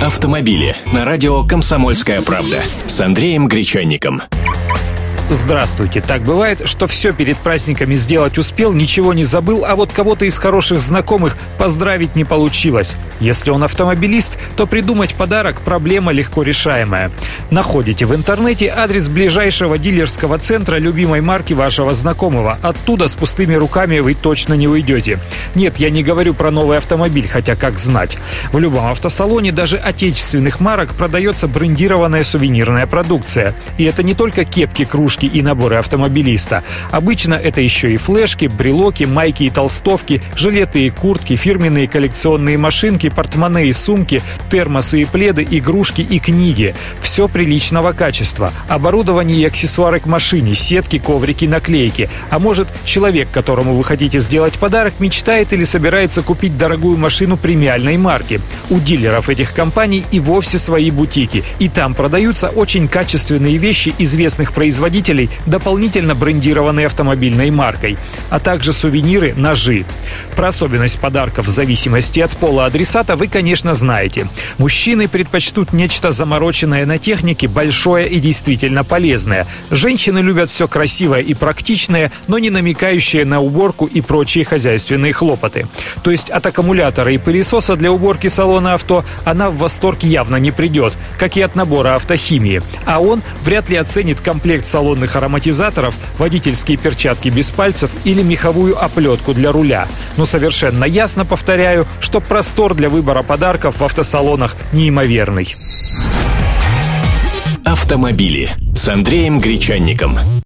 Автомобили на радио «Комсомольская правда» с Андреем Гречанником. Здравствуйте. Так бывает, что все перед праздниками сделать успел, ничего не забыл, а вот кого-то из хороших знакомых поздравить не получилось. Если он автомобилист, то придумать подарок – проблема легко решаемая. Находите в интернете адрес ближайшего дилерского центра любимой марки вашего знакомого. Оттуда с пустыми руками вы точно не уйдете. Нет, я не говорю про новый автомобиль, хотя как знать. В любом автосалоне, даже отечественных марок, продается брендированная сувенирная продукция. И это не только кепки, кружки, и наборы автомобилиста. Обычно это еще и флешки, брелоки, майки и толстовки, жилеты и куртки, фирменные коллекционные машинки, портмоне и сумки, термосы и пледы, игрушки и книги. Все приличного качества. Оборудование и аксессуары к машине, сетки, коврики, наклейки. А может, человек, которому вы хотите сделать подарок, мечтает или собирается купить дорогую машину премиальной марки. У дилеров этих компаний и вовсе свои бутики. И там продаются очень качественные вещи известных производителей дополнительно брендированной автомобильной маркой, а также сувениры, ножи. Про особенность подарков в зависимости от пола адресата вы, конечно, знаете. Мужчины предпочтут нечто замороченное на технике, большое и действительно полезное. Женщины любят все красивое и практичное, но не намекающее на уборку и прочие хозяйственные хлопоты. То есть от аккумулятора и пылесоса для уборки салона авто она в восторг явно не придет, как и от набора автохимии. А он вряд ли оценит комплект салонных ароматизаторов, водительские перчатки без пальцев или меховую оплетку для руля. Но совершенно ясно повторяю, что простор для выбора подарков в автосалонах неимоверный. Автомобили с Андреем Гречанником.